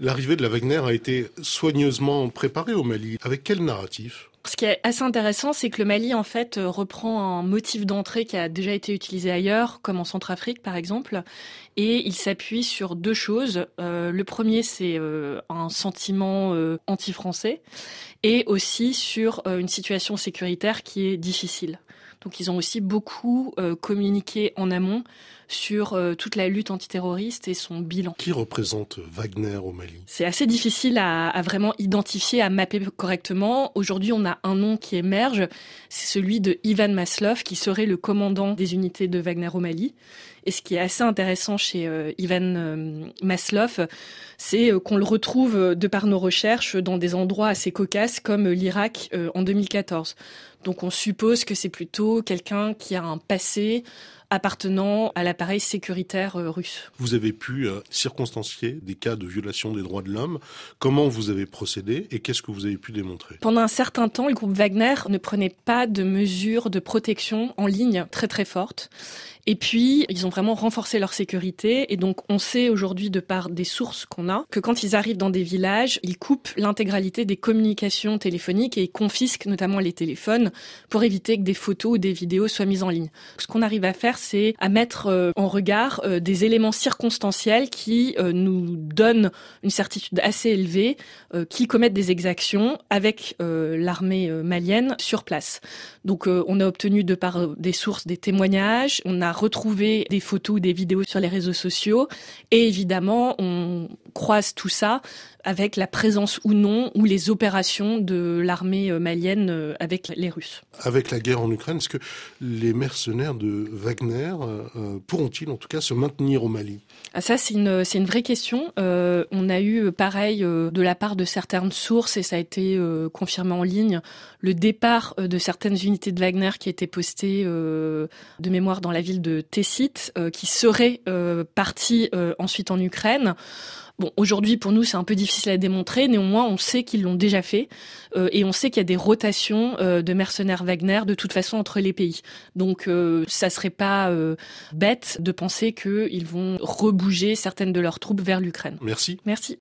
L'arrivée de la Wagner a été soigneusement préparée au Mali. Avec quel narratif? Ce qui est assez intéressant, c'est que le Mali, en fait, euh, reprend un motif d'entrée qui a déjà été utilisé ailleurs, comme en Centrafrique, par exemple, et il s'appuie sur deux choses. Euh, le premier, c'est euh, un sentiment anti-français, et aussi sur une situation sécuritaire qui est difficile. Donc ils ont aussi beaucoup euh, communiqué en amont sur euh, toute la lutte antiterroriste et son bilan. Qui représente Wagner au Mali? C'est assez difficile à, à, vraiment identifier, à mapper correctement. Aujourd'hui, on a un nom qui émerge, c'est celui de Ivan Maslov, qui serait le commandant des unités de Wagner au Mali. Et ce qui est assez intéressant chez euh, Ivan Maslov, c'est qu'on le retrouve de par nos recherches dans des endroits assez cocasses comme l'Irak en 2014. Donc on suppose que c'est plutôt quelqu'un qui a un passé appartenant à l'appareil sécuritaire euh, russe. Vous avez pu euh, circonstancier des cas de violation des droits de l'homme. Comment vous avez procédé et qu'est-ce que vous avez pu démontrer? Pendant un certain temps, le groupe Wagner ne prenait pas de mesures de protection en ligne très très fortes. Et puis, ils ont vraiment renforcé leur sécurité. Et donc, on sait aujourd'hui, de par des sources qu'on a, que quand ils arrivent dans des villages, ils coupent l'intégralité des communications téléphoniques et ils confisquent notamment les téléphones pour éviter que des photos ou des vidéos soient mises en ligne. Ce qu'on arrive à faire, c'est à mettre euh, en regard euh, des éléments circonstanciels qui euh, nous donnent une certitude assez élevée, qui commettent des exactions avec l'armée malienne sur place. Donc, on a obtenu de par des sources des témoignages, on a retrouvé des photos, des vidéos sur les réseaux sociaux. Et évidemment, on croise tout ça avec la présence ou non ou les opérations de l'armée euh, malienne euh, avec les Russes. Avec la guerre en Ukraine, est-ce que les mercenaires de Wagner euh, pourront-ils en tout cas se maintenir au Mali? Ah, Ça, c'est une, c'est une vraie question. on a eu pareil de la part de certaines sources et ça a été confirmé en ligne, le départ de certaines unités de Wagner qui étaient postées de mémoire dans la ville de Tessit, qui seraient parties ensuite en Ukraine. Bon, aujourd'hui, pour nous, c'est un peu difficile à démontrer. Néanmoins, on sait qu'ils l'ont déjà fait. Euh, et on sait qu'il y a des rotations euh, de mercenaires Wagner, de toute façon, entre les pays. Donc, euh, ça serait pas euh, bête de penser qu'ils vont rebouger certaines de leurs troupes vers l'Ukraine. Merci. Merci.